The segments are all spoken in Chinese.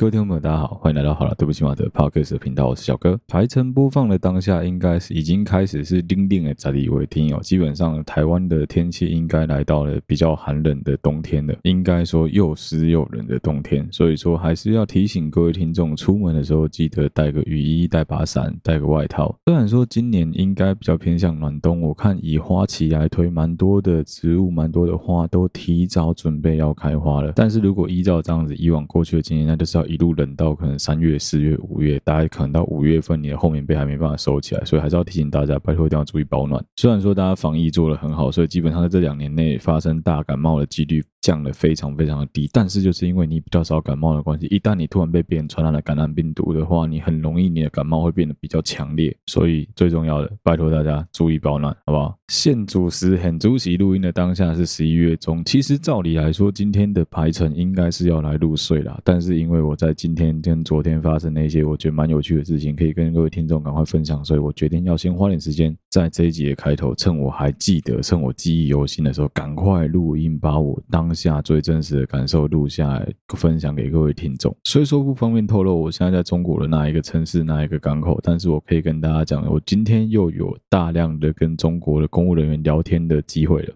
各位听众朋友，大家好，欢迎来到好了，对不起马的 Podcast 频道，我是小哥。排程播放的当下，应该是已经开始是零零的在里为听哦。基本上，台湾的天气应该来到了比较寒冷的冬天了，应该说又湿又冷的冬天。所以说，还是要提醒各位听众，出门的时候记得带个雨衣、带把伞、带个外套。虽然说今年应该比较偏向暖冬，我看以花期来推，蛮多的植物、蛮多的花都提早准备要开花了。但是如果依照这样子以往过去的经验，那就是要。一路冷到可能三月、四月、五月，大概可能到五月份，你的后棉被还没办法收起来，所以还是要提醒大家，拜托一定要注意保暖。虽然说大家防疫做得很好，所以基本上在这两年内发生大感冒的几率降得非常非常的低，但是就是因为你比较少感冒的关系，一旦你突然被别人传染了感染病毒的话，你很容易你的感冒会变得比较强烈。所以最重要的，拜托大家注意保暖，好不好？现主时很主席录音的当下是十一月中，其实照理来说，今天的排程应该是要来入睡啦，但是因为我在今天跟昨天发生的一些我觉得蛮有趣的事情，可以跟各位听众赶快分享，所以我决定要先花点时间在这一集的开头，趁我还记得，趁我记忆犹新的时候，赶快录音，把我当。下最真实的感受录下来，分享给各位听众。虽说不方便透露我现在在中国的哪一个城市、哪一个港口，但是我可以跟大家讲，我今天又有大量的跟中国的公务人员聊天的机会了。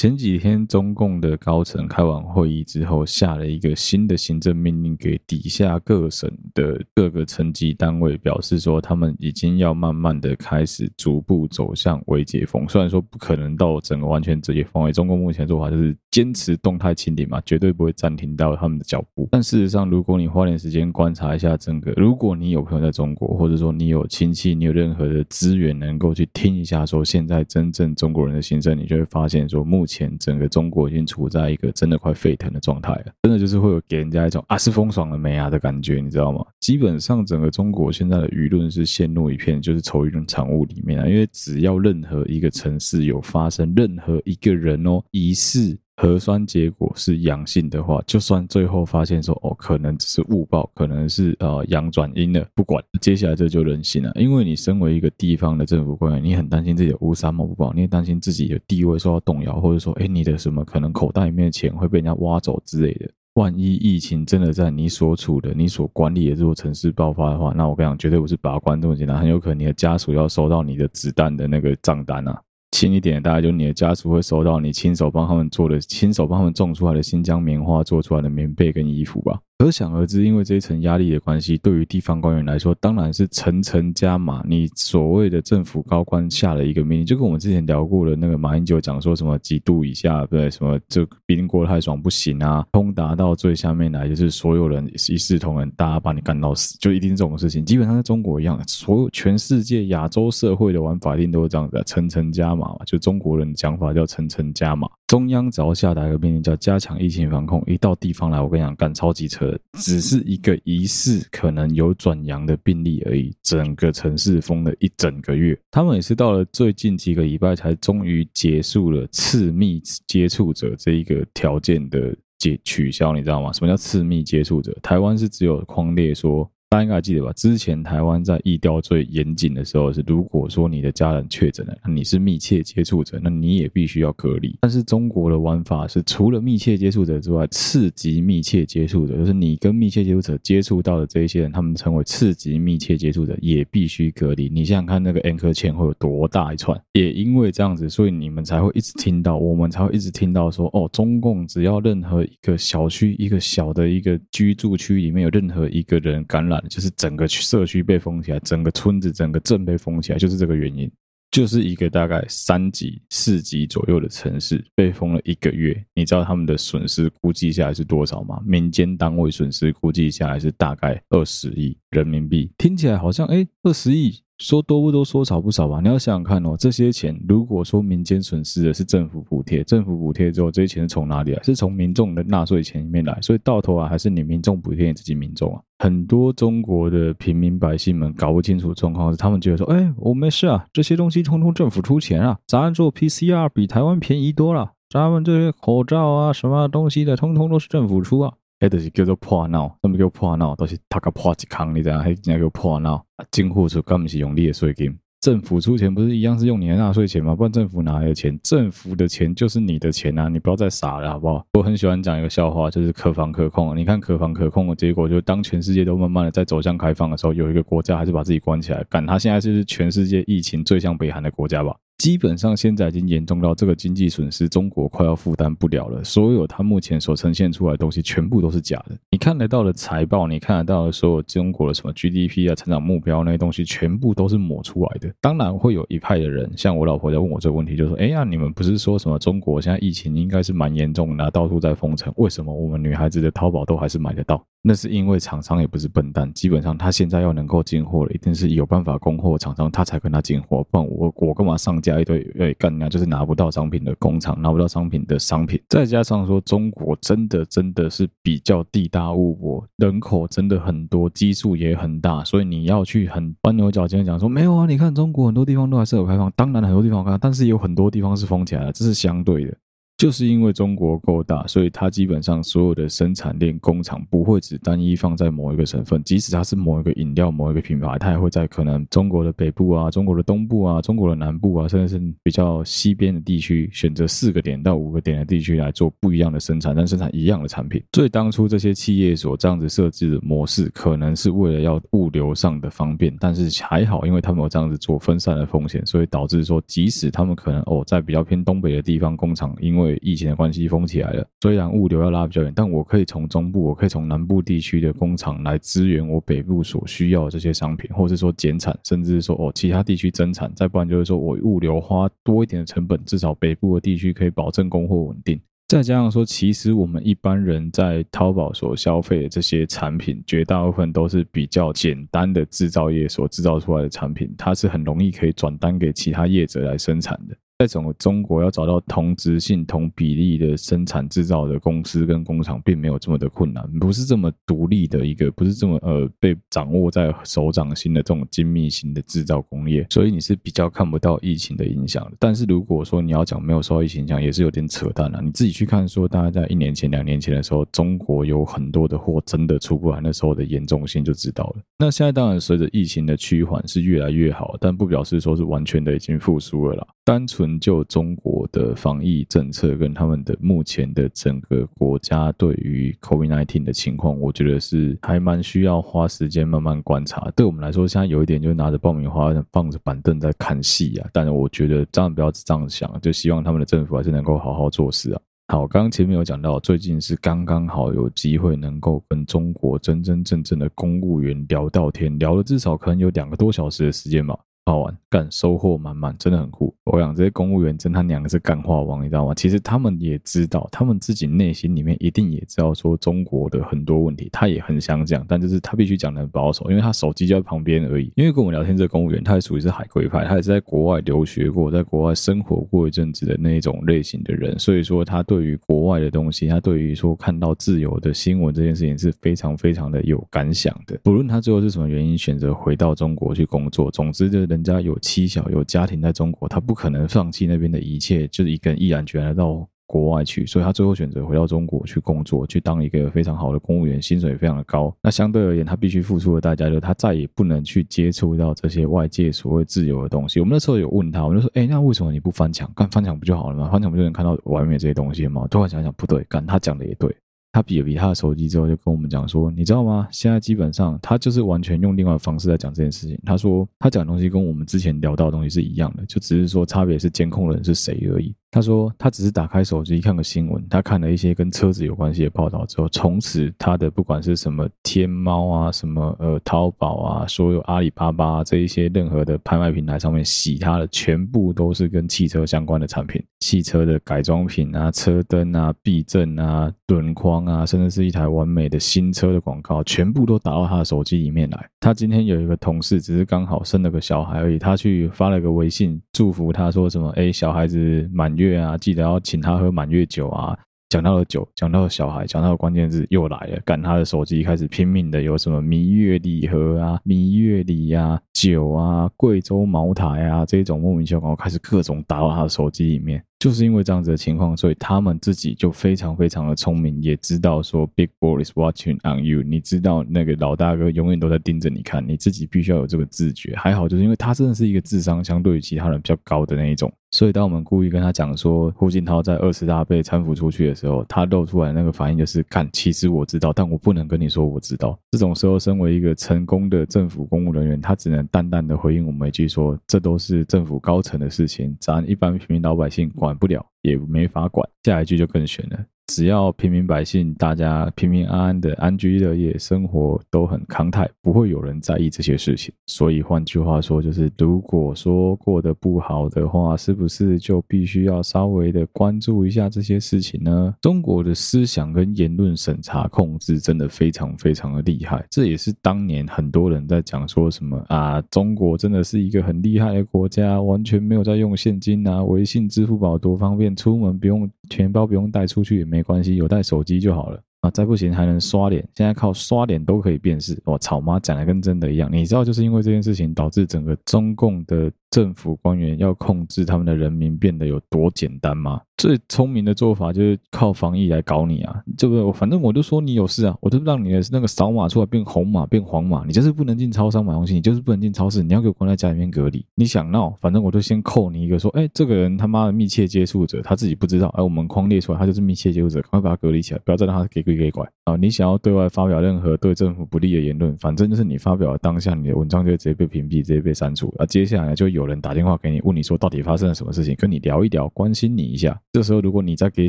前几天，中共的高层开完会议之后，下了一个新的行政命令给底下各省的各个层级单位，表示说他们已经要慢慢的开始逐步走向微解封。虽然说不可能到整个完全直接封为，中共目前做法就是坚持动态清零嘛，绝对不会暂停到他们的脚步。但事实上，如果你花点时间观察一下整个，如果你有朋友在中国，或者说你有亲戚，你有任何的资源能够去听一下，说现在真正中国人的心声，你就会发现说目。前整个中国已经处在一个真的快沸腾的状态了，真的就是会有给人家一种啊是风爽了没啊的感觉，你知道吗？基本上整个中国现在的舆论是陷入一片就是愁云惨雾里面啊，因为只要任何一个城市有发生任何一个人哦疑似。核酸结果是阳性的话，就算最后发现说哦，可能只是误报，可能是呃阳转阴了，不管，接下来这就人心了。因为你身为一个地方的政府官员，你很担心自己的乌纱帽不保，你也担心自己的地位受到动摇，或者说，哎，你的什么可能口袋里面的钱会被人家挖走之类的。万一疫情真的在你所处的、你所管理的这座城市爆发的话，那我跟你讲，绝对不是把关这么简单，很有可能你的家属要收到你的子弹的那个账单啊。轻一点，大概就你的家属会收到你亲手帮他们做的、亲手帮他们种出来的新疆棉花做出来的棉被跟衣服吧。可想而知，因为这一层压力的关系，对于地方官员来说，当然是层层加码。你所谓的政府高官下了一个命令，就跟我们之前聊过的那个马英九讲说什么几度以下，对什么这冰过太爽不行啊，通达到最下面来，就是所有人一视同仁，大家把你干到死，就一定这种事情。基本上在中国一样，所有全世界亚洲社会的玩法一定都是这样子，层层加码嘛。就中国人讲法叫层层加码。中央只要下达一个命令，叫加强疫情防控，一到地方来，我跟你讲，干超级车。只是一个疑似可能有转阳的病例而已，整个城市封了一整个月。他们也是到了最近几个礼拜才终于结束了次密接触者这一个条件的解取消，你知道吗？什么叫次密接触者？台湾是只有匡列说大家应该还记得吧？之前台湾在疫调最严谨的时候是，如果说你的家人确诊了，那你是密切接触者，那你也必须要隔离。但是中国的玩法是，除了密切接触者之外，次级密切接触者，就是你跟密切接触者接触到的这一些人，他们称为次级密切接触者，也必须隔离。你想想看，那个 anchor chain 会有多大一串？也因为这样子，所以你们才会一直听到，我们才会一直听到说，哦，中共只要任何一个小区、一个小的一个居住区里面有任何一个人感染，就是整个。社区被封起来，整个村子、整个镇被封起来，就是这个原因。就是一个大概三级、四级左右的城市被封了一个月，你知道他们的损失估计下来是多少吗？民间单位损失估计下来是大概二十亿人民币。听起来好像哎，二十亿。说多不多，说少不少吧。你要想想看哦，这些钱如果说民间损失的是政府补贴，政府补贴之后，这些钱是从哪里来？是从民众的纳税钱里面来。所以到头啊，还是你民众补贴你自己民众啊。很多中国的平民百姓们搞不清楚状况，他们觉得说，哎，我没事啊，这些东西通通政府出钱啊，咱做 PCR 比台湾便宜多了，咱们这些口罩啊，什么东西的，通通都是政府出啊。哎，就是叫做破闹，什么叫破闹？都是他个破一坑，你知道？还人家叫破闹。进货出根本是用你的税金，政府出钱不是一样是用你的纳税钱吗？不然政府哪来的钱？政府的钱就是你的钱啊！你不要再傻了好不好？我很喜欢讲一个笑话，就是可防可控。你看可防可控的结果，就当全世界都慢慢的在走向开放的时候，有一个国家还是把自己关起来。干，他现在是全世界疫情最像北韩的国家吧？基本上现在已经严重到这个经济损失，中国快要负担不了了。所有它目前所呈现出来的东西，全部都是假的。你看得到的财报，你看得到的所有中国的什么 GDP 啊、成长目标那些东西，全部都是抹出来的。当然会有一派的人，像我老婆在问我这个问题，就说：“哎呀，你们不是说什么中国现在疫情应该是蛮严重的，到处在封城，为什么我们女孩子的淘宝都还是买得到？”那是因为厂商也不是笨蛋，基本上他现在要能够进货了，一定是有办法供货厂商，他才跟他进货。不然我我干嘛上架一堆？哎，干啊，就是拿不到商品的工厂，拿不到商品的商品。再加上说，中国真的真的是比较地大物博，人口真的很多，基数也很大，所以你要去很钻牛角尖讲说，没有啊，你看中国很多地方都还是有开放，当然很多地方开放，但是有很多地方是封起来的，这是相对的。就是因为中国够大，所以它基本上所有的生产链工厂不会只单一放在某一个省份，即使它是某一个饮料、某一个品牌，它也会在可能中国的北部啊、中国的东部啊、中国的南部啊，甚至是比较西边的地区，选择四个点到五个点的地区来做不一样的生产，但生产一样的产品。所以当初这些企业所这样子设置的模式，可能是为了要物流上的方便，但是还好，因为他们有这样子做分散的风险，所以导致说，即使他们可能哦在比较偏东北的地方工厂，因为疫情的关系封起来了，虽然物流要拉比较远，但我可以从中部，我可以从南部地区的工厂来支援我北部所需要的这些商品，或者说减产，甚至说哦其他地区增产，再不然就是说我物流花多一点的成本，至少北部的地区可以保证供货稳定。再加上说，其实我们一般人在淘宝所消费的这些产品，绝大部分都是比较简单的制造业所制造出来的产品，它是很容易可以转单给其他业者来生产的。在整个中国要找到同质性、同比例的生产制造的公司跟工厂，并没有这么的困难，不是这么独立的一个，不是这么呃被掌握在手掌心的这种精密型的制造工业，所以你是比较看不到疫情的影响。但是如果说你要讲没有受到疫情影响，也是有点扯淡了。你自己去看，说大概在一年前、两年前的时候，中国有很多的货真的出不来，那时候的严重性就知道了。那现在当然随着疫情的趋缓是越来越好，但不表示说是完全的已经复苏了啦。单纯就中国的防疫政策跟他们的目前的整个国家对于 COVID-19 的情况，我觉得是还蛮需要花时间慢慢观察。对我们来说，现在有一点就是拿着爆米花放着板凳在看戏啊。但是我觉得这样不要这样想，就希望他们的政府还是能够好好做事啊。好，刚刚前面有讲到，最近是刚刚好有机会能够跟中国真真正正的公务员聊到天，聊了至少可能有两个多小时的时间吧。好玩，干收获满满，真的很酷。我想这些公务员真他娘的是干话王，你知道吗？其实他们也知道，他们自己内心里面一定也知道说中国的很多问题，他也很想讲，但就是他必须讲得很保守，因为他手机就在旁边而已。因为跟我们聊天这个公务员，他也属于是海归派，他也是在国外留学过，在国外生活过一阵子的那种类型的人，所以说他对于国外的东西，他对于说看到自由的新闻这件事情是非常非常的有感想的。不论他最后是什么原因选择回到中国去工作，总之就是。人家有妻小有家庭在中国，他不可能放弃那边的一切，就是一个人毅然决然到国外去，所以他最后选择回到中国去工作，去当一个非常好的公务员，薪水非常的高。那相对而言，他必须付出的代价就是他再也不能去接触到这些外界所谓自由的东西。我们那时候有问他，我们就说：“哎，那为什么你不翻墙？干翻墙不就好了吗？翻墙不就能看到外面这些东西吗？”突然想想，不对，干他讲的也对。他比了比他的手机之后，就跟我们讲说：“你知道吗？现在基本上他就是完全用另外的方式在讲这件事情。他说他讲的东西跟我们之前聊到的东西是一样的，就只是说差别是监控人是谁而已。”他说他只是打开手机看个新闻，他看了一些跟车子有关系的报道之后，从此他的不管是什么天猫啊、什么呃淘宝啊、所有阿里巴巴，这一些任何的拍卖平台上面洗他的，全部都是跟汽车相关的产品，汽车的改装品啊、车灯啊、避震啊、轮框啊，甚至是一台完美的新车的广告，全部都打到他的手机里面来。他今天有一个同事，只是刚好生了个小孩而已，他去发了个微信祝福他说什么，哎，小孩子满。月啊，记得要请他喝满月酒啊！讲到了酒，讲到了小孩，讲到了关键字又来了，赶他的手机开始拼命的有什么蜜月礼盒啊、蜜月礼啊、酒啊、贵州茅台啊这种莫名其妙，开始各种打到他的手机里面。就是因为这样子的情况，所以他们自己就非常非常的聪明，也知道说 Big Boy is watching on you，你知道那个老大哥永远都在盯着你看，你自己必须要有这个自觉。还好，就是因为他真的是一个智商相对于其他人比较高的那一种，所以当我们故意跟他讲说胡锦涛在二十大被搀扶出去的时候，他露出来那个反应就是：看，其实我知道，但我不能跟你说我知道。这种时候，身为一个成功的政府公务人员，他只能淡淡的回应我们一句说：这都是政府高层的事情，咱一般平民老百姓管。管不了，也没法管。下一句就更悬了。只要平民百姓，大家平平安安的安居乐业，生活都很康泰，不会有人在意这些事情。所以换句话说，就是如果说过得不好的话，是不是就必须要稍微的关注一下这些事情呢？中国的思想跟言论审查控制真的非常非常的厉害，这也是当年很多人在讲说什么啊，中国真的是一个很厉害的国家，完全没有在用现金啊，微信、支付宝多方便，出门不用钱包不用带出去也没。关系，有带手机就好了啊！再不行还能刷脸，现在靠刷脸都可以辨识。我操妈，讲的跟真的一样。你知道，就是因为这件事情，导致整个中共的政府官员要控制他们的人民变得有多简单吗？最聪明的做法就是靠防疫来搞你啊！这个反正我就说你有事啊，我就让你的那个扫码出来变红码变黄码，你就是不能进超商买东西，你就是不能进超市，你要给我关在家里面隔离。你想闹，反正我就先扣你一个说，哎，这个人他妈的密切接触者，他自己不知道，哎，我们框列出来，他就是密切接触者，赶快把他隔离起来，不要再让他给鬼给拐啊！你想要对外发表任何对政府不利的言论，反正就是你发表的当下，你的文章就会直接被屏蔽，直接被删除，啊，接下来就有人打电话给你，问你说到底发生了什么事情，跟你聊一聊，关心你一下。这时候如果你再给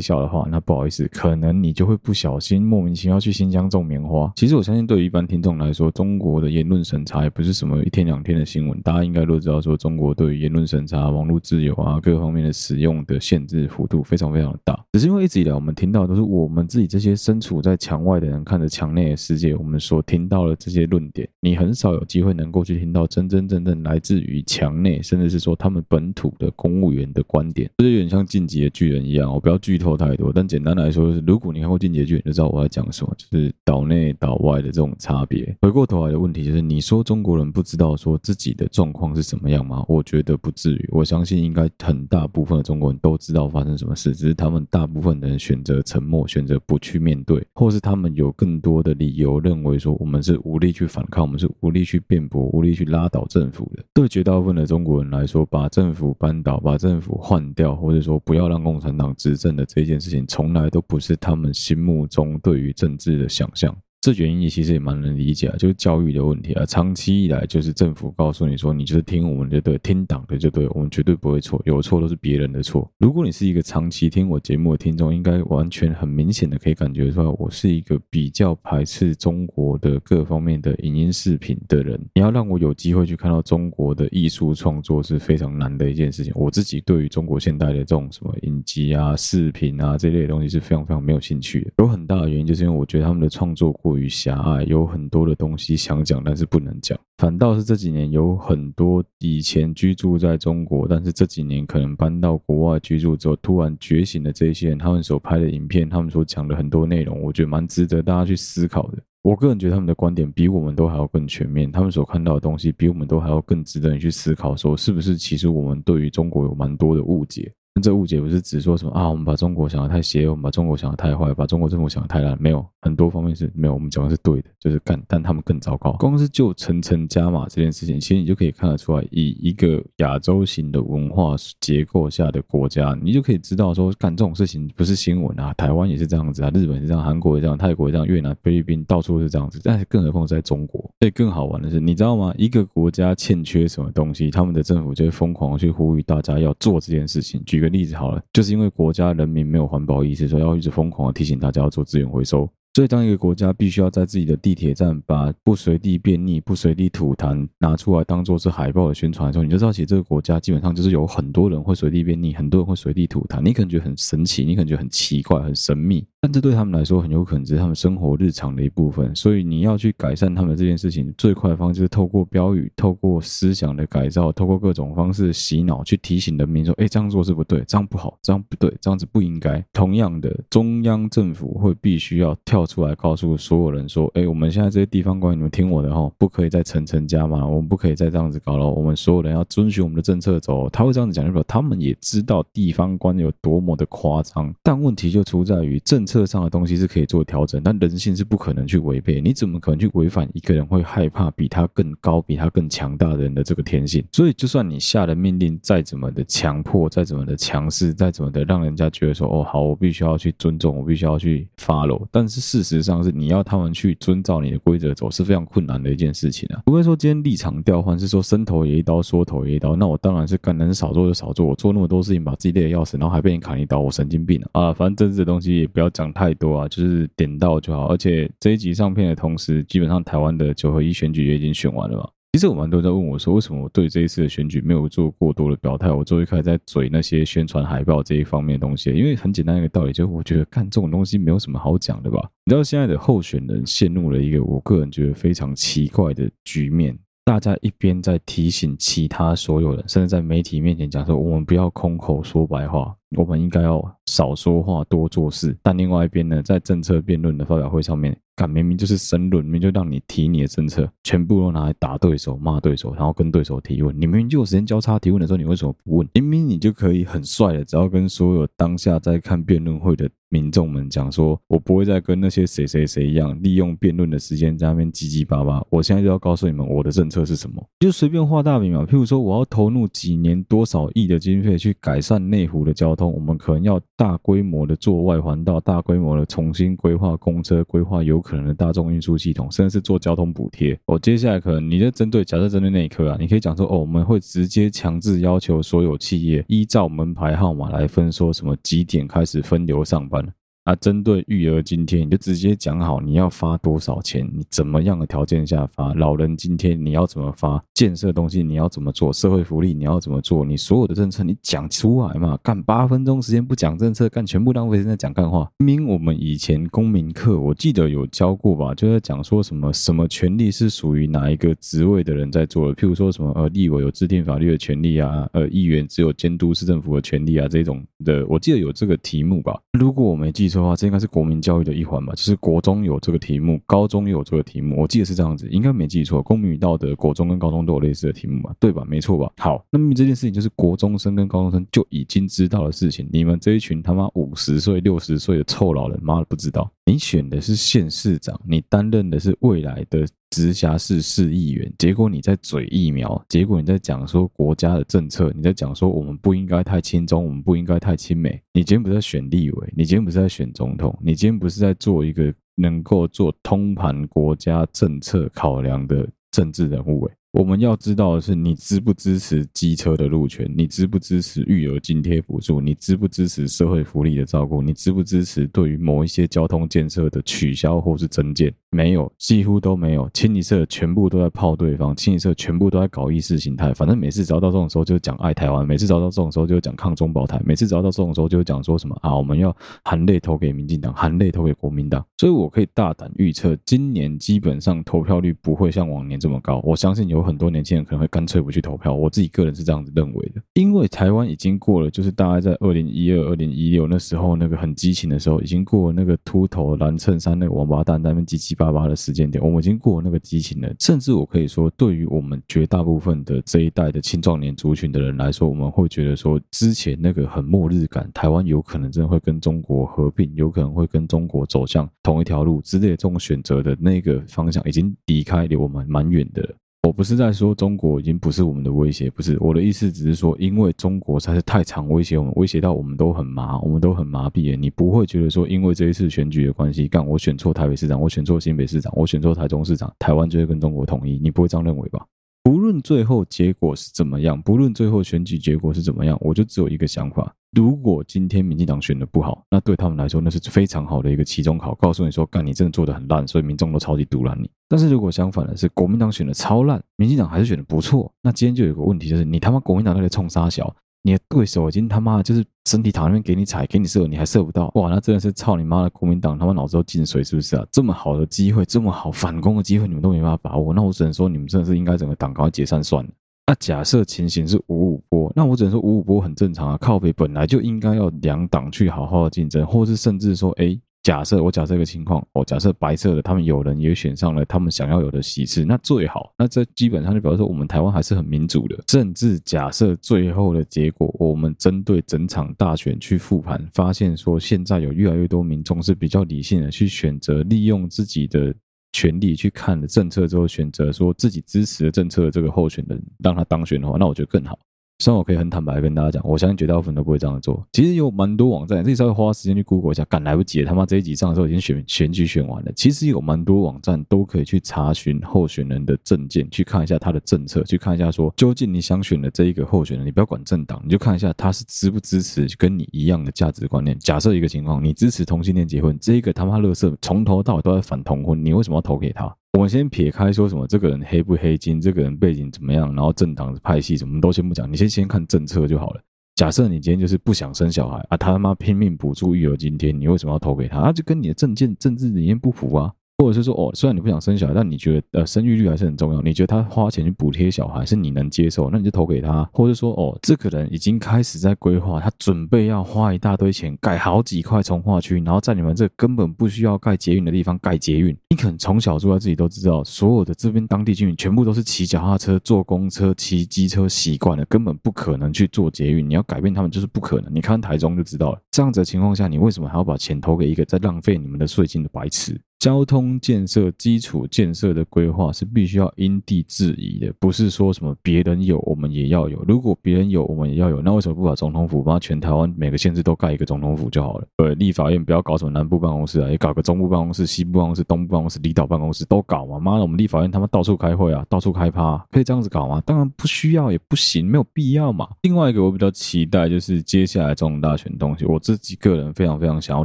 小的话，那不好意思，可能你就会不小心莫名其妙去新疆种棉花。其实我相信，对于一般听众来说，中国的言论审查也不是什么一天两天的新闻。大家应该都知道，说中国对于言论审查、网络自由啊各方面的使用的限制幅度非常非常的大。只是因为一直以来我们听到都是我们自己这些身处在墙外外的人看着墙内的世界，我们所听到的这些论点，你很少有机会能够去听到真真正正来自于墙内，甚至是说他们本土的公务员的观点。这有点像进击的巨人一样，我不要剧透太多，但简单来说，就是如果你看过《进击的巨人》，就知道我在讲什么，就是岛内岛外的这种差别。回过头来的问题就是，你说中国人不知道说自己的状况是什么样吗？我觉得不至于，我相信应该很大部分的中国人都知道发生什么事，只是他们大部分的人选择沉默，选择不去面对，或是他们们有更多的理由认为说我们是无力去反抗，我们是无力去辩驳，无力去拉倒政府的。对绝大部分的中国人来说，把政府扳倒，把政府换掉，或者说不要让共产党执政的这件事情，从来都不是他们心目中对于政治的想象。这原因其实也蛮能理解啊，就是教育的问题啊。长期以来，就是政府告诉你说，你就是听我们的对，听党的就对，我们绝对不会错，有错都是别人的错。如果你是一个长期听我节目的听众，应该完全很明显的可以感觉出来，我是一个比较排斥中国的各方面的影音视频的人。你要让我有机会去看到中国的艺术创作是非常难的一件事情。我自己对于中国现代的这种什么影集啊、视频啊这类的东西是非常非常没有兴趣的。有很大的原因就是因为我觉得他们的创作过。过于狭隘，有很多的东西想讲，但是不能讲。反倒是这几年有很多以前居住在中国，但是这几年可能搬到国外居住之后，突然觉醒的这些人，他们所拍的影片，他们所讲的很多内容，我觉得蛮值得大家去思考的。我个人觉得他们的观点比我们都还要更全面，他们所看到的东西比我们都还要更值得你去思考，说是不是其实我们对于中国有蛮多的误解。这误解不是指说什么啊，我们把中国想的太邪恶，我们把中国想的太坏，把中国政府想的太烂，没有，很多方面是没有，我们讲的是对的，就是干，但他们更糟糕。光是就层层加码这件事情，其实你就可以看得出来，以一个亚洲型的文化结构下的国家，你就可以知道说，干这种事情不是新闻啊，台湾也是这样子啊，日本是这样，韩国也这样，泰国也这样，越南、菲律宾到处是这样子，但是更何况在中国。所以更好玩的是，你知道吗？一个国家欠缺什么东西，他们的政府就会疯狂去呼吁大家要做这件事情。举个例子好了，就是因为国家人民没有环保意识，所以要一直疯狂的提醒大家要做资源回收。所以，当一个国家必须要在自己的地铁站把不随地便溺、不随地吐痰拿出来当做是海报的宣传的时候，你就知道，其实这个国家基本上就是有很多人会随地便溺，很多人会随地吐痰。你可能觉得很神奇，你可能觉得很奇怪、很神秘，但这对他们来说很有可能只是他们生活日常的一部分。所以，你要去改善他们这件事情，最快的方式就是透过标语、透过思想的改造、透过各种方式洗脑，去提醒人民说：“哎，这样做是不对，这样不好，这样不对，这样子不应该。”同样的，中央政府会必须要跳出来告诉。所有人说：“哎，我们现在这些地方官，你们听我的哈，不可以再层层加码，我们不可以再这样子搞了。我们所有人要遵循我们的政策走。”他会这样子讲，就说他们也知道地方官有多么的夸张。但问题就出在于政策上的东西是可以做调整，但人性是不可能去违背。你怎么可能去违反一个人会害怕比他更高、比他更强大的人的这个天性？所以，就算你下的命令再怎么的强迫，再怎么的强势，再怎么的让人家觉得说：“哦，好，我必须要去尊重，我必须要去 follow。”但是事实上是你。要他们去遵照你的规则走是非常困难的一件事情啊！不会说今天立场调换是说伸头也一刀，缩头也一刀，那我当然是干能少做就少做。我做那么多事情，把自己累得要死，然后还被你砍一刀，我神经病啊！啊，反正政治的东西也不要讲太多啊，就是点到就好。而且这一集上片的同时，基本上台湾的九合一选举也已经选完了嘛。其实我蛮多人在问我说，为什么我对这一次的选举没有做过多的表态？我最一开始在嘴那些宣传海报这一方面的东西，因为很简单一个道理，就是我觉得看这种东西没有什么好讲的吧。你知道现在的候选人陷入了一个我个人觉得非常奇怪的局面，大家一边在提醒其他所有人，甚至在媒体面前讲说，我们不要空口说白话。我们应该要少说话，多做事。但另外一边呢，在政策辩论的发表会上面，干明明就是申论，明明就让你提你的政策，全部都拿来打对手、骂对手，然后跟对手提问。你明明就有时间交叉提问的时候，你为什么不问？明明你就可以很帅的，只要跟所有当下在看辩论会的民众们讲说，我不会再跟那些谁谁谁一样，利用辩论的时间在那边叽叽巴巴。我现在就要告诉你们，我的政策是什么，就随便画大饼嘛。譬如说，我要投入几年多少亿的经费去改善内湖的交通。我们可能要大规模的做外环道，大规模的重新规划公车，规划有可能的大众运输系统，甚至是做交通补贴。哦，接下来可能你就针对，假设针对那一刻啊，你可以讲说，哦，我们会直接强制要求所有企业依照门牌号码来分，说什么几点开始分流上班。啊，针对育儿津贴，你就直接讲好你要发多少钱，你怎么样的条件下发？老人津贴你要怎么发？建设东西你要怎么做？社会福利你要怎么做？你所有的政策你讲出来嘛？干八分钟时间不讲政策，干全部浪费时间讲干话。明明我们以前公民课我记得有教过吧，就在讲说什么什么权利是属于哪一个职位的人在做的，譬如说什么呃立委有制定法律的权利啊，呃议员只有监督市政府的权利啊这种的，我记得有这个题目吧？如果我没记。说话，这应该是国民教育的一环吧？就是国中有这个题目，高中有这个题目，我记得是这样子，应该没记错。公民与道德，国中跟高中都有类似的题目吧？对吧？没错吧？好，那么这件事情就是国中生跟高中生就已经知道的事情，你们这一群他妈五十岁、六十岁的臭老人，妈的不知道。你选的是县市长，你担任的是未来的。直辖市市议员，结果你在嘴疫苗，结果你在讲说国家的政策，你在讲说我们不应该太亲中，我们不应该太亲美。你今天不是在选立委，你今天不是在选总统，你今天不是在做一个能够做通盘国家政策考量的政治人物诶。我们要知道的是，你支不支持机车的路权？你支不支持育儿津贴补助？你支不支持社会福利的照顾？你支不支持对于某一些交通建设的取消或是增建？没有，几乎都没有。清一色全部都在泡对方，清一色全部都在搞意识形态。反正每次找到这种时候就讲爱台湾，每次找到这种时候就讲抗中保台，每次找到这种时候就讲说什么啊，我们要含泪投给民进党，含泪投给国民党。所以我可以大胆预测，今年基本上投票率不会像往年这么高。我相信有。很多年轻人可能会干脆不去投票，我自己个人是这样子认为的，因为台湾已经过了，就是大概在二零一二、二零一六那时候那个很激情的时候，已经过了那个秃头蓝衬衫那个王八蛋在那边叽叽八八的时间点，我们已经过那个激情了。甚至我可以说，对于我们绝大部分的这一代的青壮年族群的人来说，我们会觉得说，之前那个很末日感，台湾有可能真的会跟中国合并，有可能会跟中国走向同一条路之类的这种选择的那个方向，已经离开离我们蛮远的。我不是在说中国已经不是我们的威胁，不是我的意思，只是说，因为中国才是太常威胁我们，威胁到我们都很麻，我们都很麻痹了。你不会觉得说，因为这一次选举的关系，干我选错台北市长，我选错新北市长，我选错台中市长，台湾就会跟中国统一？你不会这样认为吧？不论最后结果是怎么样，不论最后选举结果是怎么样，我就只有一个想法。如果今天民进党选的不好，那对他们来说那是非常好的一个期中考，告诉你说，干你真的做的很烂，所以民众都超级毒烂你。但是如果相反的是国民党选的超烂，民进党还是选的不错，那今天就有个问题，就是你他妈国民党那里冲啥小，你的对手已经他妈的就是身体躺那边给你踩，给你射，你还射不到，哇，那真的是操你妈的国民党他妈脑子都进水是不是啊？这么好的机会，这么好反攻的机会，你们都没办法把握，那我只能说你们真的是应该整个党赶快解散算了。那假设情形是五五波，那我只能说五五波很正常啊。靠北本来就应该要两党去好好的竞争，或是甚至说，哎，假设我假设一个情况，哦，假设白色的他们有人也选上了他们想要有的席次，那最好。那这基本上就表示说我们台湾还是很民主的。甚至假设最后的结果，我们针对整场大选去复盘，发现说现在有越来越多民众是比较理性的去选择利用自己的。权力去看了政策之后，选择说自己支持的政策的这个候选人让他当选的话，那我觉得更好。虽然我可以很坦白跟大家讲，我相信绝大部分都不会这样做。其实有蛮多网站，自己稍微花时间去 Google 一下，赶来不及。他妈这一集上的时候已经选选举选完了。其实有蛮多网站都可以去查询候选人的证件，去看一下他的政策，去看一下说究竟你想选的这一个候选人，你不要管政党，你就看一下他是支不支持跟你一样的价值观念。假设一个情况，你支持同性恋结婚，这个他妈垃圾从头到尾都在反同婚，你为什么要投给他？我们先撇开说什么这个人黑不黑金，这个人背景怎么样，然后政党的派系什么都先不讲，你先先看政策就好了。假设你今天就是不想生小孩啊，他他妈拼命补助育儿津贴，你为什么要投给他？他就跟你的政见、政治理念不符啊。或者是说，哦，虽然你不想生小孩，但你觉得呃生育率还是很重要，你觉得他花钱去补贴小孩是你能接受，那你就投给他。或者说，哦，这个人已经开始在规划，他准备要花一大堆钱盖好几块重划区，然后在你们这根本不需要盖捷运的地方盖捷运。你可能从小住在自己都知道，所有的这边当地居民全部都是骑脚踏车、坐公车、骑机车习惯了，根本不可能去做捷运。你要改变他们就是不可能。你看台中就知道了。这样子的情况下，你为什么还要把钱投给一个在浪费你们的税金的白痴？交通建设、基础建设的规划是必须要因地制宜的，不是说什么别人有我们也要有。如果别人有我们也要有，那为什么不把总统府，把全台湾每个县市都盖一个总统府就好了？对，立法院不要搞什么南部办公室啊，也搞个中部办公室、西部办公室、东部办公室、离岛办公室都搞嘛。妈的，我们立法院他妈到处开会啊，到处开趴，可以这样子搞吗？当然不需要，也不行，没有必要嘛。另外一个我比较期待就是接下来总统大选东西，我自己个人非常非常想要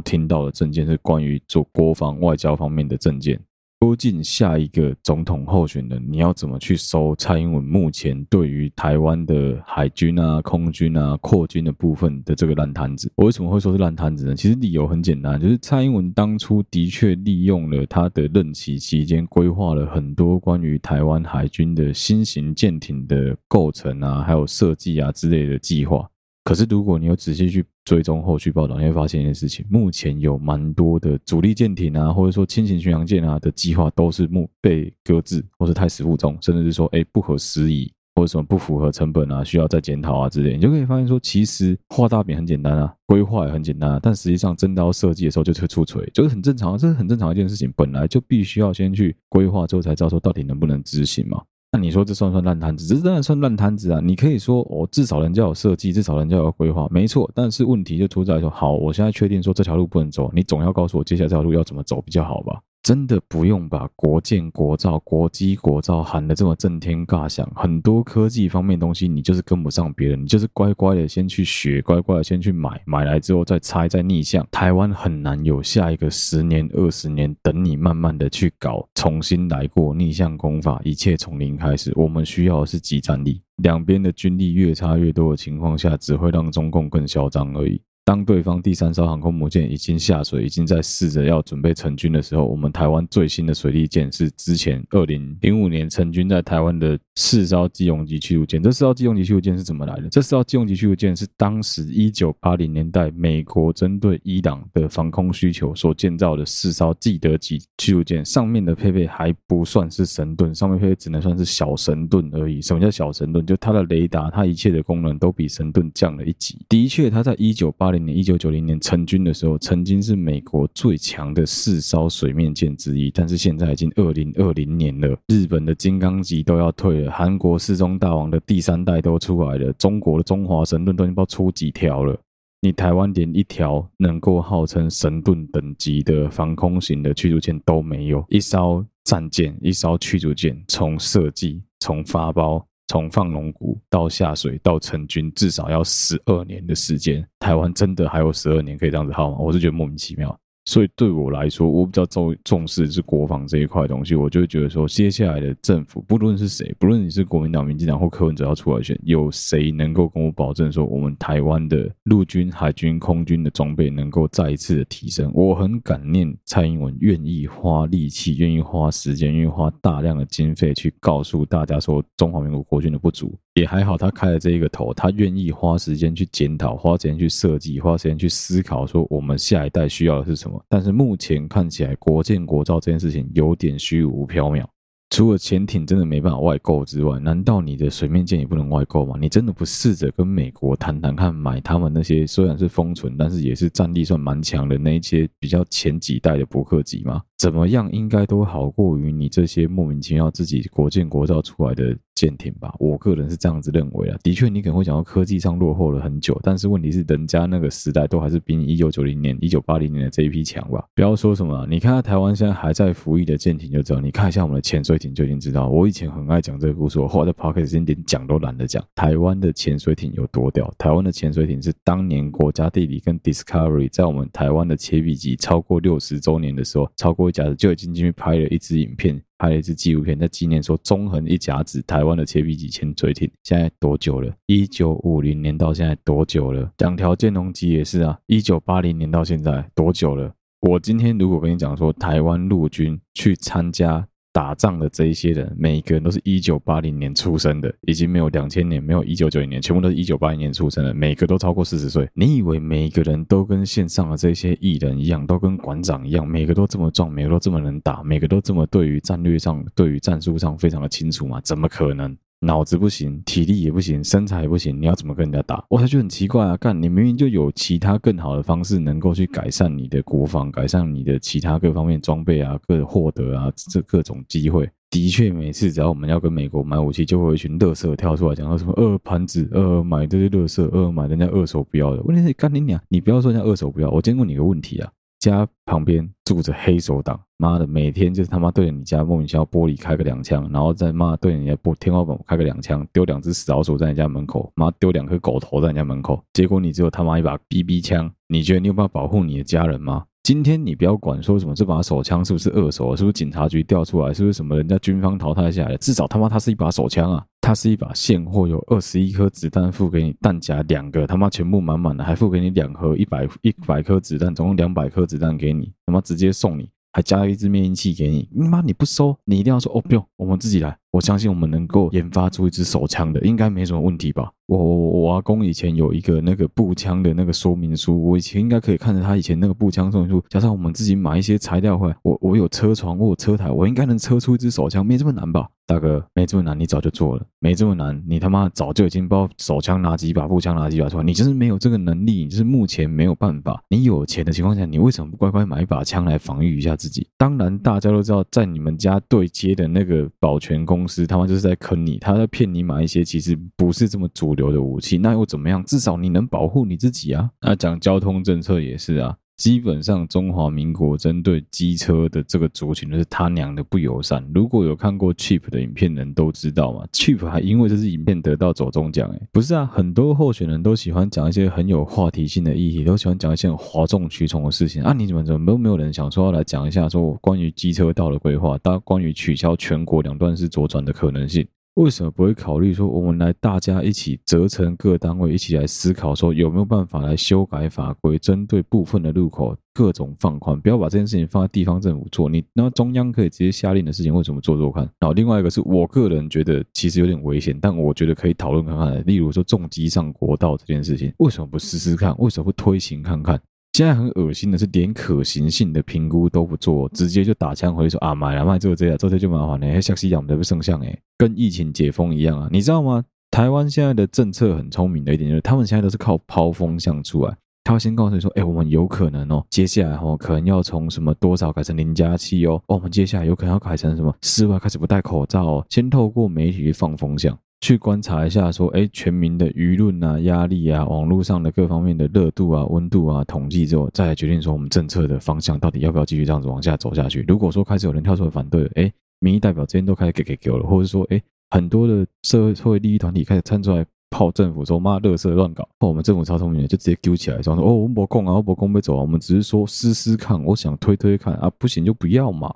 听到的政见是关于做国防外交方方面的政见。究竟下一个总统候选人，你要怎么去收蔡英文目前对于台湾的海军啊、空军啊扩军的部分的这个烂摊子？我为什么会说是烂摊子呢？其实理由很简单，就是蔡英文当初的确利用了他的任期期间，规划了很多关于台湾海军的新型舰艇的构成啊，还有设计啊之类的计划。可是，如果你有仔细去追踪后续报道，你会发现一件事情：目前有蛮多的主力舰艇啊，或者说轻型巡洋舰啊的计划，都是目被搁置，或是胎死腹中，甚至是说，哎，不合时宜，或者什么不符合成本啊，需要再检讨啊之类。你就可以发现说，其实画大饼很简单啊，规划也很简单啊，但实际上真的要设计的时候，就会出锤，就是很正常，这是很正常一件事情，本来就必须要先去规划之后，才知道说到底能不能执行嘛。那你说这算不算烂摊子？这当然算烂摊子啊！你可以说哦，至少人家有设计，至少人家有规划，没错。但是问题就出在说，好，我现在确定说这条路不能走，你总要告诉我接下来这条路要怎么走比较好吧？真的不用把国建、国造、国机、国造喊得这么震天尬响。很多科技方面的东西，你就是跟不上别人，你就是乖乖的先去学，乖乖的先去买，买来之后再拆、再逆向。台湾很难有下一个十年、二十年等你慢慢的去搞，重新来过逆向功法，一切从零开始。我们需要的是即战力，两边的军力越差越多的情况下，只会让中共更嚣张而已。当对方第三艘航空母舰已经下水，已经在试着要准备成军的时候，我们台湾最新的水利舰是之前二零零五年成军在台湾的四艘机用级驱逐舰。这四艘机用级驱逐舰是怎么来的？这四艘机用级驱逐舰是当时一九八零年代美国针对伊朗的防空需求所建造的四艘基德级驱逐舰，上面的配备还不算是神盾，上面配备只能算是小神盾而已。什么叫小神盾？就它的雷达，它一切的功能都比神盾降了一级。的确，它在一九八零年、一九九零年成军的时候，曾经是美国最强的四艘水面舰之一。但是现在已经二零二零年了，日本的金刚级都要退了，韩国世宗大王的第三代都出来了，中国的中华神盾都已经不知道出几条了。你台湾连一条能够号称神盾等级的防空型的驱逐舰都没有，一艘战舰、一艘驱逐舰，从设计、从发包。从放龙骨到下水到成军，至少要十二年的时间。台湾真的还有十二年可以这样子耗吗？我是觉得莫名其妙。所以对我来说，我比较重重视的是国防这一块东西。我就会觉得说，接下来的政府，不论是谁，不论你是国民党、民进党或柯文哲要出来选，有谁能够跟我保证说，我们台湾的陆军、海军、空军的装备能够再一次的提升？我很感念蔡英文愿意花力气、愿意花时间、愿意花大量的经费去告诉大家说，中华民国国军的不足。也还好，他开了这一个头，他愿意花时间去检讨，花时间去设计，花时间去思考，说我们下一代需要的是什么。但是目前看起来，国建国造这件事情有点虚无缥缈。除了潜艇真的没办法外购之外，难道你的水面舰也不能外购吗？你真的不试着跟美国谈谈看，买他们那些虽然是封存，但是也是战力算蛮强的那一些比较前几代的伯克级吗？怎么样应该都好过于你这些莫名其妙自己国建国造出来的舰艇吧？我个人是这样子认为啊。的确，你可能会讲到科技上落后了很久，但是问题是人家那个时代都还是比你一九九零年、一九八零年的这一批强吧？不要说什么，你看看台湾现在还在服役的舰艇就知道，你看一下我们的潜水艇就已经知道。我以前很爱讲这个故事，我后来在 podcast 连讲都懒得讲。台湾的潜水艇有多屌？台湾的潜水艇是当年国家地理跟 Discovery 在我们台湾的切比级超过六十周年的时候，超过一甲子就已经进去拍了一支影片，拍了一支纪录片，在纪念说中横一甲子台湾的切比级潜水艇现在多久了？一九五零年到现在多久了？两条建龙级也是啊，一九八零年到现在多久了？我今天如果跟你讲说台湾陆军去参加。打仗的这一些人，每个人都是一九八零年出生的，已经没有两千年，没有一九九零年，全部都是一九八零年出生的，每个都超过四十岁。你以为每个人都跟线上的这些艺人一样，都跟馆长一样，每个都这么壮，每个都这么能打，每个都这么对于战略上、对于战术上非常的清楚吗？怎么可能？脑子不行，体力也不行，身材也不行，你要怎么跟人家打？我才觉得很奇怪啊！干，你明明就有其他更好的方式，能够去改善你的国防，改善你的其他各方面装备啊，各获得啊，这各种机会。的确，每次只要我们要跟美国买武器，就会有一群乐色跳出来讲到什么二盘子，二买这些乐色，二买人家二手不要的。问题是，干你娘！你不要说人家二手不要，我先问你个问题啊。家旁边住着黑手党，妈的，每天就是他妈对着你家莫名其妙玻璃开个两枪，然后再妈对着你家玻天花板开个两枪，丢两只死老鼠在你家门口，妈丢两颗狗头在你家门口，结果你只有他妈一把 BB 枪，你觉得你有办法保护你的家人吗？今天你不要管说什么这把手枪是不是二手，是不是警察局调出来，是不是什么人家军方淘汰下来的，至少他妈它是一把手枪啊，它是一把现货，有二十一颗子弹，付给你弹夹两个，他妈全部满满的，还付给你两盒一百一百颗子弹，总共两百颗子弹给你，他妈直接送你，还加了一支灭音器给你，你妈你不收，你一定要说哦不用，我们自己来。我相信我们能够研发出一支手枪的，应该没什么问题吧？我我我阿公以前有一个那个步枪的那个说明书，我以前应该可以看着他以前那个步枪说明书，加上我们自己买一些材料回来，我我有车床，我有车台，我应该能车出一支手枪，没这么难吧？大哥，没这么难，你早就做了，没这么难，你他妈早就已经把手枪拿几把，步枪拿几把出来，你就是没有这个能力，你就是目前没有办法。你有钱的情况下，你为什么不乖乖买一把枪来防御一下自己？当然，大家都知道，在你们家对接的那个保全工公司，他妈就是在坑你，他在骗你买一些其实不是这么主流的武器，那又怎么样？至少你能保护你自己啊。那讲交通政策也是啊。基本上，中华民国针对机车的这个族群就是他娘的不友善。如果有看过 Cheap 的影片人都知道嘛，Cheap 还因为这支影片得到走中奖。诶，不是啊，很多候选人都喜欢讲一些很有话题性的议题，都喜欢讲一些哗众取宠的事情啊。你怎么怎么都没有人想说要来讲一下说关于机车道的规划，大关于取消全国两段式左转的可能性？为什么不会考虑说，我们来大家一起责成各单位一起来思考，说有没有办法来修改法规，针对部分的路口各种放宽，不要把这件事情放在地方政府做。你那中央可以直接下令的事情，为什么做做看？然后另外一个是我个人觉得其实有点危险，但我觉得可以讨论看看。例如说重机上国道这件事情，为什么不试试看？为什么不推行看看？现在很恶心的是，连可行性的评估都不做，直接就打枪回去说啊，买了卖做这样，做这就麻烦了。还像西洋的不圣像哎，跟疫情解封一样啊，你知道吗？台湾现在的政策很聪明的一点就是，他们现在都是靠抛风向出来，他会先告诉你说，哎，我们有可能哦，接下来哦，可能要从什么多少改成零加七哦，哦，我们接下来有可能要改成什么室外开始不戴口罩哦，先透过媒体去放风向。去观察一下，说，哎，全民的舆论啊、压力啊、网络上的各方面的热度啊、温度啊，统计之后，再来决定说我们政策的方向到底要不要继续这样子往下走下去。如果说开始有人跳出来反对，哎，民意代表这边都开始给给给了，或者说，哎，很多的社会社会利益团体开始站出来泡政府，说妈，垃圾乱搞，我们政府超聪明的，就直接揪起来，说，哦，我们不攻啊，我们不攻没走啊，我们只是说试试看，我想推推看啊，不行就不要嘛。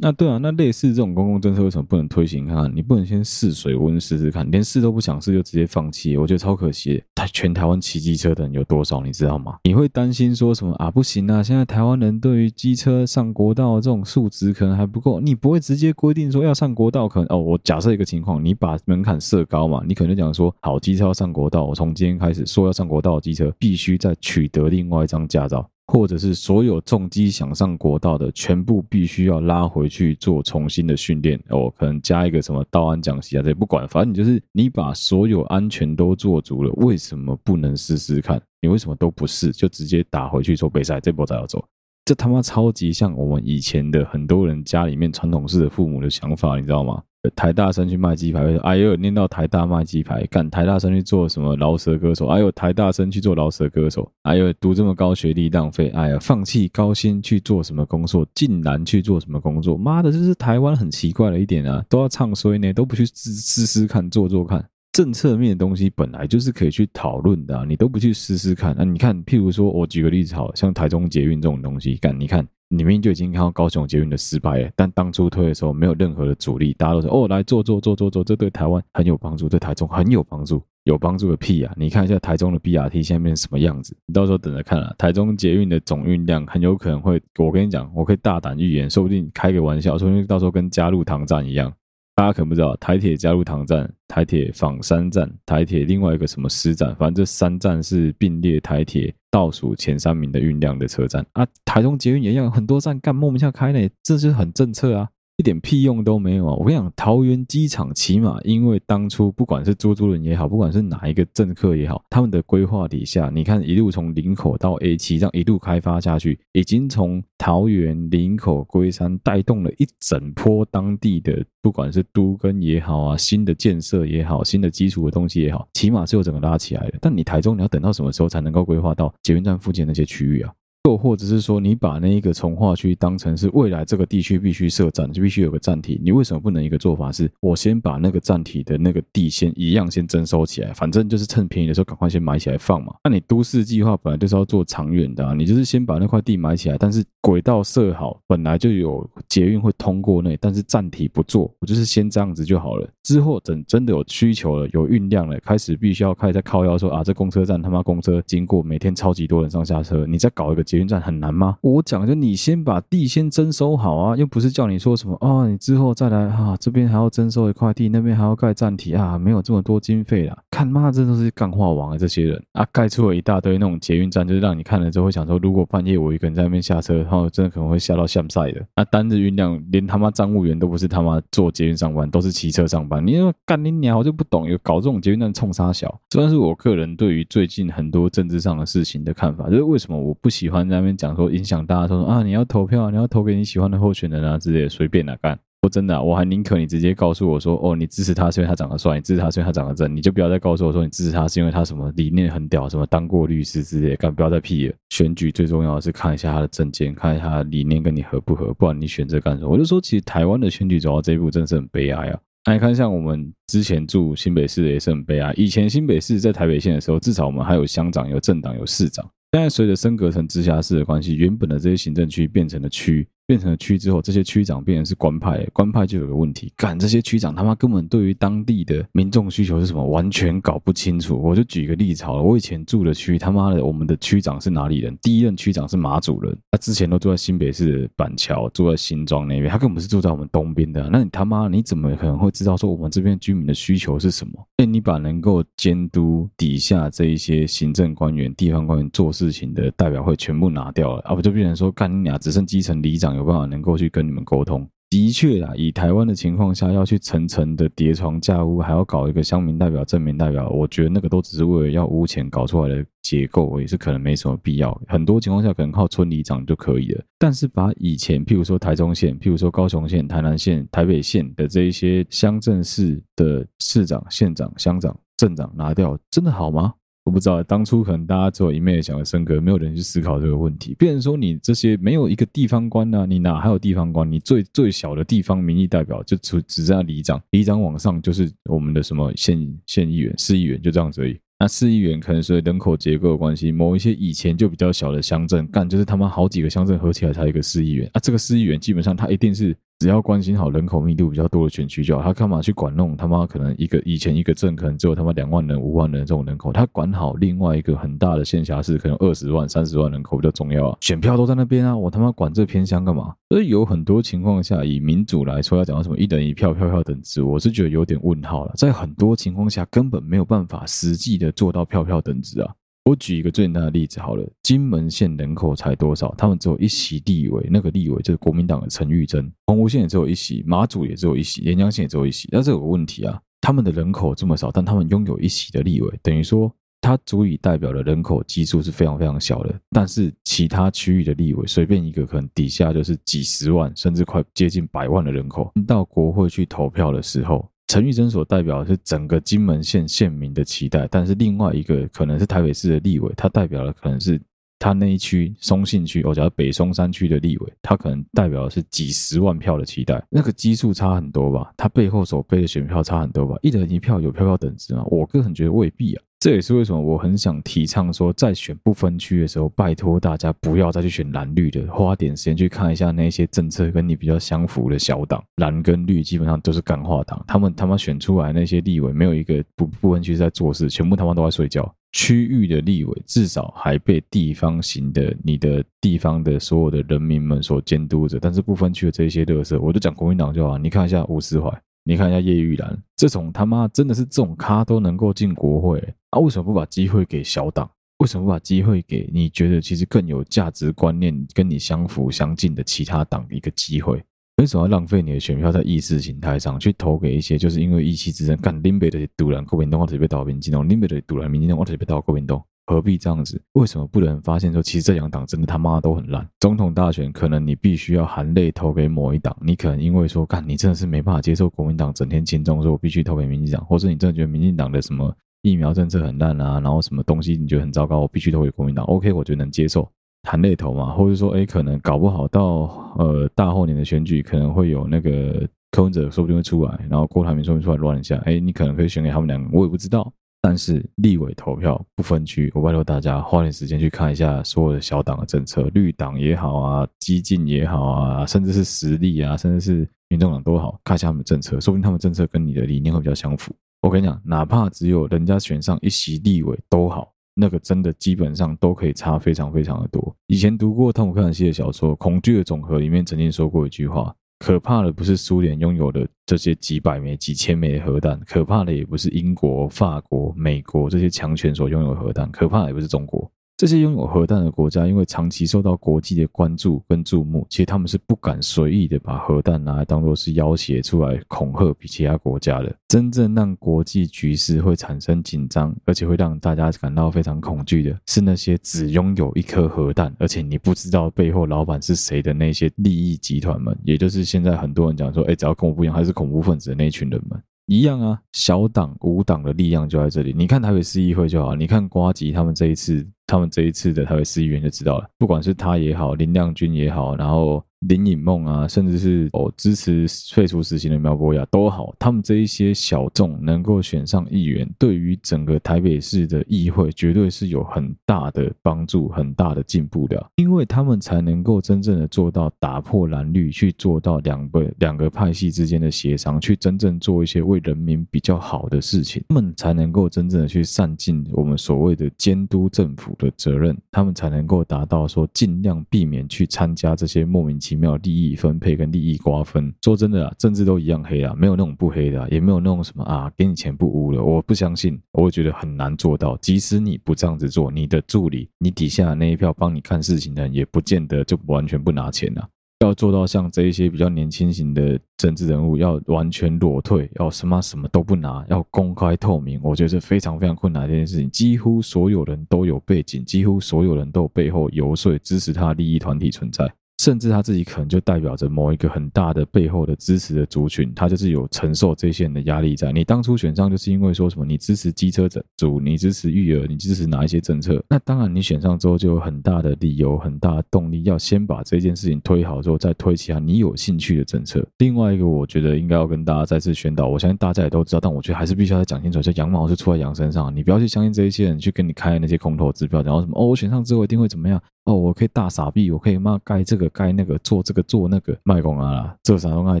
那对啊，那类似这种公共政策为什么不能推行看看？你不能先试水温试试看，连试都不想试就直接放弃，我觉得超可惜。台全台湾骑机车的人有多少，你知道吗？你会担心说什么啊？不行啊，现在台湾人对于机车上国道这种素质可能还不够，你不会直接规定说要上国道，可能哦，我假设一个情况，你把门槛设高嘛，你可能讲说，好，机车要上国道，我从今天开始说要上国道的机车必须再取得另外一张驾照。或者是所有重机想上国道的，全部必须要拉回去做重新的训练哦，可能加一个什么道安讲习啊，这不管，反正你就是你把所有安全都做足了，为什么不能试试看？你为什么都不试，就直接打回去做备赛？这波才要走，这他妈超级像我们以前的很多人家里面传统式的父母的想法，你知道吗？台大生去卖鸡排，哎呦，念到台大卖鸡排，干台大生去做什么饶舌歌手？哎呦，台大生去做饶舌歌手，哎呦，读这么高学历浪费，哎呀，放弃高薪去做什么工作？竟然去做什么工作？妈的，这是台湾很奇怪的一点啊，都要唱衰呢，都不去试试试看，做做看。政策面的东西本来就是可以去讨论的啊，你都不去试试看，那你看，譬如说我举个例子，好像台中捷运这种东西，干，你看。里面就已经看到高雄捷运的失败了，但当初推的时候没有任何的阻力，大家都说哦，来做做做做做，这对台湾很有帮助，对台中很有帮助，有帮助个屁啊！你看一下台中的 BRT 现在变成什么样子，你到时候等着看啊。台中捷运的总运量很有可能会，我跟你讲，我可以大胆预言，说不定开个玩笑，说不定到时候跟加入唐站一样。大家可能不知道，台铁加入唐站、台铁枋山站、台铁另外一个什么石站，反正这三站是并列台铁倒数前三名的运量的车站啊。台中捷运也一样，很多站干莫名其妙开呢，这就是很政策啊。一点屁用都没有啊！我跟你讲，桃园机场起码因为当初不管是朱朱人也好，不管是哪一个政客也好，他们的规划底下，你看一路从林口到 A 七这样一路开发下去，已经从桃园、林口、龟山带动了一整波当地的，不管是都更也好啊，新的建设也好，新的基础的东西也好，起码是有整个拉起来的。但你台中，你要等到什么时候才能够规划到捷运站附近那些区域啊？又或者是说，你把那一个从化区当成是未来这个地区必须设站，就必须有个站体。你为什么不能一个做法是，我先把那个站体的那个地先一样先征收起来，反正就是趁便宜的时候赶快先买起来放嘛。那你都市计划本来就是要做长远的啊，你就是先把那块地买起来，但是轨道设好，本来就有捷运会通过那，但是站体不做，我就是先这样子就好了。之后等真的有需求了，有运量了，开始必须要开始在靠腰说啊，这公车站他妈公车经过每天超级多人上下车，你再搞一个捷。运站很难吗？我讲就你先把地先征收好啊，又不是叫你说什么啊、你之后再来啊，这边还要征收一块地，那边还要盖站体啊，没有这么多经费啦。看妈，这都是干话王啊，这些人啊，盖出了一大堆那种捷运站，就是让你看了之后会想说，如果半夜我一个人在那边下车，然后真的可能会吓到吓晒的。那单日运量连他妈站务员都不是他妈坐捷运上班，都是骑车上班。你说干你娘，我就不懂，有搞这种捷运站冲三小。这算是我个人对于最近很多政治上的事情的看法，就是为什么我不喜欢。在那边讲说影响大家说啊，你要投票，你要投给你喜欢的候选人啊之类的，随便来干。说真的，我还宁可你直接告诉我说，哦，你支持他是因为他长得帅，你支持他是因为他长得正，你就不要再告诉我说你支持他是因为他什么理念很屌，什么当过律师之类的，干不要再屁了。选举最重要的是看一下他的政见，看一下他的理念跟你合不合，不然你选这干什么？我就说，其实台湾的选举走到这一步，真的是很悲哀啊。那你看，像我们之前住新北市的也是很悲哀。以前新北市在台北县的时候，至少我们还有乡长、有政党、有市长。现在随着升格成直辖市的关系，原本的这些行政区变成了区，变成了区之后，这些区长变成是官派，官派就有个问题，干这些区长他妈根本对于当地的民众需求是什么完全搞不清楚。我就举个例子好了，我以前住的区，他妈的我们的区长是哪里人？第一任区长是马祖人，他之前都住在新北市板桥，住在新庄那边，他根本是住在我们东边的。那你他妈你怎么可能会知道说我们这边居民的需求是什么？哎，你把能够监督底下这一些行政官员、地方官员做事情的代表会全部拿掉了，啊不就变成说干你俩只剩基层里长。有办法能够去跟你们沟通，的确啊，以台湾的情况下，要去层层的叠床架屋，还要搞一个乡民代表、镇民代表，我觉得那个都只是为了要屋钱搞出来的结构，也是可能没什么必要。很多情况下，可能靠村里长就可以了。但是把以前，譬如说台中县、譬如说高雄县、台南县、台北县的这一些乡镇市的市长、县长、乡长、镇长拿掉，真的好吗？我不知道，当初可能大家只有一昧想要升格，没有人去思考这个问题。变成说你这些没有一个地方官呢、啊，你哪还有地方官？你最最小的地方民意代表就只只在里长，里长往上就是我们的什么县县议员、市议员，就这样子而已。那市议员可能随人口结构的关系，某一些以前就比较小的乡镇，干就是他妈好几个乡镇合起来才一个市议员啊。这个市议员基本上他一定是。只要关心好人口密度比较多的选区就好，他干嘛去管弄他妈可能一个以前一个镇可能只有他妈两万人、五万人这种人口，他管好另外一个很大的县辖市可能二十万、三十万人口比较重要啊，选票都在那边啊，我他妈管这偏乡干嘛？所以有很多情况下，以民主来说，要讲到什么一等一票、票票等值，我是觉得有点问号了，在很多情况下根本没有办法实际的做到票票等值啊。我举一个最简单的例子好了，金门县人口才多少？他们只有一席立委，那个立委就是国民党的陈玉珍。澎湖县也只有一席，马祖也只有一席，连江县也只有一席。但是有个问题啊，他们的人口这么少，但他们拥有一席的立委，等于说他足以代表的人口基数是非常非常小的。但是其他区域的立委，随便一个可能底下就是几十万，甚至快接近百万的人口，到国会去投票的时候。陈玉珍所代表的是整个金门县县民的期待，但是另外一个可能是台北市的立委，他代表的可能是他那一区松信区，我讲北松山区的立委，他可能代表的是几十万票的期待，那个基数差很多吧？他背后所背的选票差很多吧？一人一票有票票等值吗？我个人觉得未必啊。这也是为什么我很想提倡说，在选不分区的时候，拜托大家不要再去选蓝绿的，花点时间去看一下那些政策跟你比较相符的小党。蓝跟绿基本上都是干化党，他们他妈选出来那些立委，没有一个不不分区在做事，全部他妈都在睡觉。区域的立委至少还被地方型的你的地方的所有的人民们所监督着，但是不分区的这些垃圾，我就讲国民党就好，你看一下吴思怀。你看一下叶玉兰，这种他妈真的是这种咖都能够进国会，啊，为什么不把机会给小党？为什么不把机会给你觉得其实更有价值观念跟你相符相近的其他党一个机会？为什么要浪费你的选票在意识形态上去投给一些就是因为意气之争干林北的独蓝国民党或者被倒民进党，林北的独蓝民进党或者被倒国民党？何必这样子？为什么不能发现说，其实这两党真的他妈都很烂？总统大选可能你必须要含泪投给某一党，你可能因为说，干你真的是没办法接受国民党整天亲中，说我必须投给民进党，或者你真的觉得民进党的什么疫苗政策很烂啊，然后什么东西你觉得很糟糕，我必须投给国民党。OK，我觉得能接受，含泪投嘛，或者说，哎，可能搞不好到呃大后年的选举，可能会有那个柯文哲说不定会出来，然后郭台铭说不定出来乱一下，哎，你可能可以选给他们两个，我也不知道。但是立委投票不分区，我拜托大家花点时间去看一下所有的小党的政策，绿党也好啊，激进也好啊，甚至是实力啊，甚至是民众党都好，看一下他们的政策，说不定他们政策跟你的理念会比较相符。我跟你讲，哪怕只有人家选上一席立委都好，那个真的基本上都可以差非常非常的多。以前读过汤姆克兰西的小说《恐惧的总和》里面曾经说过一句话。可怕的不是苏联拥有的这些几百枚、几千枚的核弹，可怕的也不是英国、法国、美国这些强权所拥有的核弹，可怕的也不是中国。这些拥有核弹的国家，因为长期受到国际的关注跟注目，其实他们是不敢随意的把核弹拿来当做是要挟出来恐吓比其他国家的。真正让国际局势会产生紧张，而且会让大家感到非常恐惧的，是那些只拥有一颗核弹，而且你不知道背后老板是谁的那些利益集团们，也就是现在很多人讲说，哎，只要跟我不一样，还是恐怖分子的那群人们。一样啊，小党无党的力量就在这里。你看台北市议会就好，你看瓜吉他们这一次，他们这一次的台北市议员就知道了。不管是他也好，林亮君也好，然后林颖梦啊，甚至是哦支持废除死刑的苗博雅都好，他们这一些小众能够选上议员，对于整个台北市的议会绝对是有很大的帮助、很大的进步的，因为他们才能够真正的做到打破蓝绿，去做到两个两个派系之间的协商，去真正做一些为人民比较好的事情，他们才能够真正的去善尽我们所谓的监督政府的责任，他们才能够达到说尽量避免去参加这些莫名其奇妙利益分配跟利益瓜分。说真的啊，政治都一样黑啊，没有那种不黑的，也没有那种什么啊给你钱不污的，我不相信，我会觉得很难做到。即使你不这样子做，你的助理，你底下那一票帮你看事情的人，也不见得就完全不拿钱啊。要做到像这一些比较年轻型的政治人物，要完全裸退，要什么什么都不拿，要公开透明，我觉得是非常非常困难的一件事情。几乎所有人都有背景，几乎所有人都有背后游说支持他利益团体存在。甚至他自己可能就代表着某一个很大的背后的支持的族群，他就是有承受这些人的压力在。你当初选上就是因为说什么？你支持机车者主，你支持育儿，你支持哪一些政策？那当然，你选上之后就有很大的理由、很大的动力，要先把这件事情推好之后，再推其他你有兴趣的政策。另外一个，我觉得应该要跟大家再次宣导，我相信大家也都知道，但我觉得还是必须要再讲清楚，就羊毛是出在羊身上，你不要去相信这一些人去跟你开那些空头支票，然后什么哦，我选上之后一定会怎么样。哦，我可以大傻逼，我可以嘛盖这个该那个，做这个做那个，卖公啊啦，这啥都爱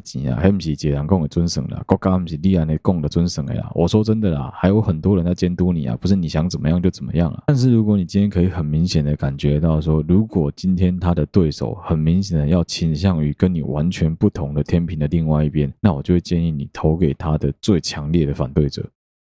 钱啊，还不是一个人讲的准绳啦，国家不是你安尼讲的准绳的啦。我说真的啦，还有很多人在监督你啊，不是你想怎么样就怎么样啊。但是如果你今天可以很明显的感觉到说，如果今天他的对手很明显的要倾向于跟你完全不同的天平的另外一边，那我就会建议你投给他的最强烈的反对者。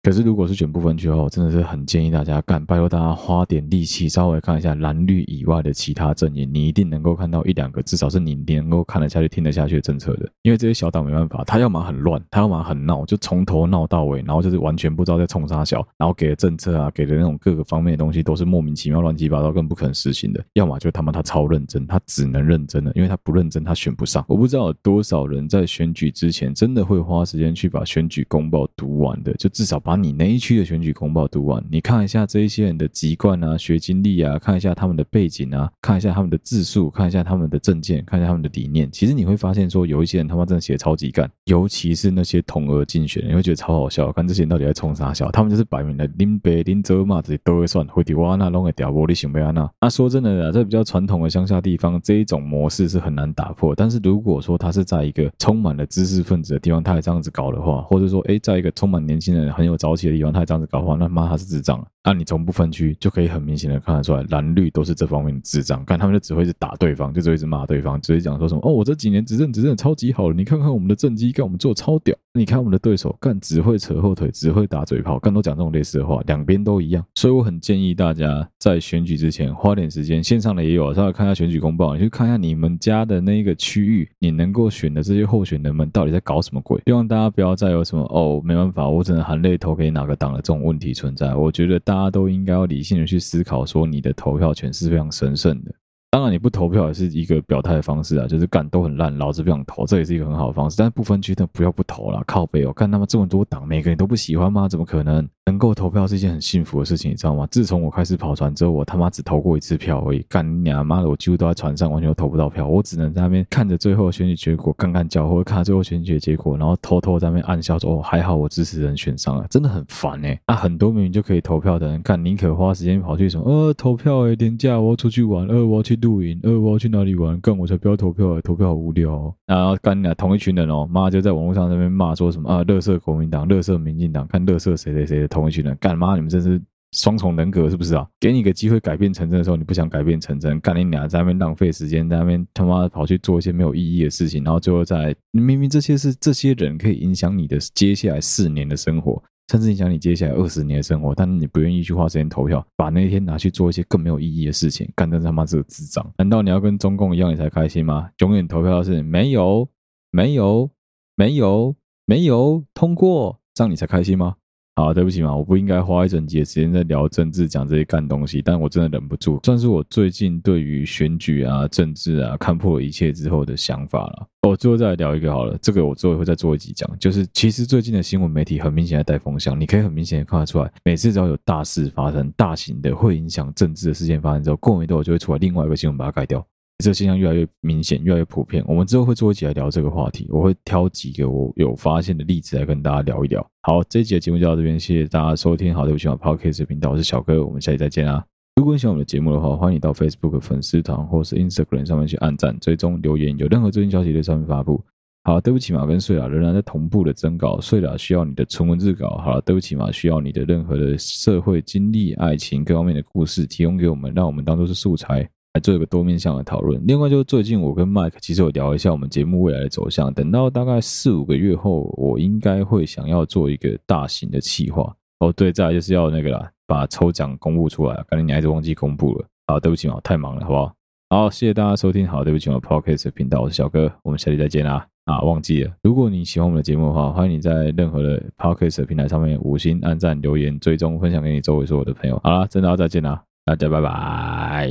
可是，如果是选部分区的话，我真的是很建议大家干，拜托大家花点力气，稍微看一下蓝绿以外的其他阵营，你一定能够看到一两个，至少是你你能够看得下去、听得下去的政策的。因为这些小党没办法，他要么很乱，他要么很闹，就从头闹到尾，然后就是完全不知道在冲啥小，然后给的政策啊，给的那种各个方面的东西都是莫名其妙、乱七八糟，更不可能实行的。要么就他妈他超认真，他只能认真的，因为他不认真，他选不上。我不知道有多少人在选举之前真的会花时间去把选举公报读完的，就至少把把你那一区的。选举公报读完，你看一下这一些人的籍贯啊、学经历啊，看一下他们的背景啊，看一下他们的字数，看一下他们的政见，看一下他们的理念。其实你会发现，说有一些人他妈真的写超级干，尤其是那些同额竞选，你会觉得超好笑。看这些人到底在冲啥笑？他们就是摆明了林北、林州嘛，这些都会算，会的哇那弄个屌玻璃想不要那。那说真的啊，在比较传统的乡下地方，这一种模式是很难打破。但是如果说他是在一个充满了知识分子的地方，他也这样子搞的话，或者说哎，在一个充满年轻人很有早起的地方，他这样子搞话，那妈他是智障。那你从不分区就可以很明显的看得出来，蓝绿都是这方面的智障。看他们就只会是打对方，就只会是骂对方，只会讲说什么哦，我这几年执政执政超级好了，你看看我们的政绩，干我们做超屌。你看我们的对手，干只会扯后腿，只会打嘴炮，干都讲这种类似的话，两边都一样。所以我很建议大家在选举之前花点时间，线上的也有，稍微看一下选举公报，你去看一下你们家的那一个区域，你能够选的这些候选人们到底在搞什么鬼。希望大家不要再有什么哦，没办法，我只能含泪投给哪个党的这种问题存在。我觉得大家都应该要理性的去思考，说你的投票权是非常神圣的。当然，你不投票也是一个表态的方式啊，就是干都很烂，老子不想投，这也是一个很好的方式。但是不分区的不要不投了，靠背哦，看他们这么多党，每个人都不喜欢吗？怎么可能？能够投票是一件很幸福的事情，你知道吗？自从我开始跑船之后，我他妈只投过一次票而已。干你娘妈的，我几乎都在船上，完全都投不到票。我只能在那边看着最后选举结果，干干叫，或者看最后选举结果，然后偷偷在那边暗笑说：“哦，还好我支持人选上了。”真的很烦哎、啊、很多明明就可以投票的人，干宁可花时间跑去什么呃投票哎，廉价我要出去玩，呃我要去露营，呃我要去哪里玩？干我才不要投票，投票好无聊、哦。然后干你俩同一群人哦，妈就在网络上那边骂说什么啊，乐色国民党，乐色民进党，看乐色谁谁谁的同一群人，干妈。你们这是双重人格是不是啊？给你个机会改变成真的时候，你不想改变成真，干你俩在那边浪费时间，在那边他妈跑去做一些没有意义的事情，然后最后再明明这些是这些人可以影响你的接下来四年的生活，甚至影响你接下来二十年的生活，但是你不愿意去花时间投票，把那一天拿去做一些更没有意义的事情，干的他妈是个智障！难道你要跟中共一样你才开心吗？永远投票的是没有、没有、没有、没有通过，这样你才开心吗？啊，对不起嘛，我不应该花一整集的时间在聊政治，讲这些干东西，但我真的忍不住，算是我最近对于选举啊、政治啊看破了一切之后的想法了。我最后再来聊一个好了，这个我最后会再做一集讲，就是其实最近的新闻媒体很明显在带风向，你可以很明显的看得出来，每次只要有大事发生、大型的会影响政治的事件发生之后，过没多久就会出来另外一个新闻把它盖掉。这个现象越来越明显，越来越普遍。我们之后会做一集来聊这个话题，我会挑几个我有发现的例子来跟大家聊一聊。好，这一集的节目就到这边，谢谢大家收听。好，对不起，我 Podcast 频道，我是小哥，我们下期再见啦。如果你喜欢我们的节目的话，欢迎到 Facebook 粉丝团或是 Instagram 上面去按赞、追踪、留言，有任何最新消息在上面发布。好，对不起嘛，跟睡了仍然在同步的征稿，睡了需要你的纯文字稿。好了，对不起嘛，需要你的任何的社会经历、爱情各方面的故事提供给我们，让我们当做是素材来做一个多面向的讨论。另外，就最近我跟 Mike 其实有聊一下我们节目未来的走向，等到大概四五个月后，我应该会想要做一个大型的企划。哦，对，再来就是要那个啦，把抽奖公布出来。刚才你还是忘记公布了。啊，对不起嘛，太忙了，好不好？好，谢谢大家收听。好，对不起嘛，Podcast 频道，我是小哥，我们下期再见啦。啊，忘记了！如果你喜欢我们的节目的话，欢迎你在任何的 Podcast 平台上面五星按赞、留言、追踪、分享给你周围所有的朋友。好啦，真的要再见啦，大家拜拜。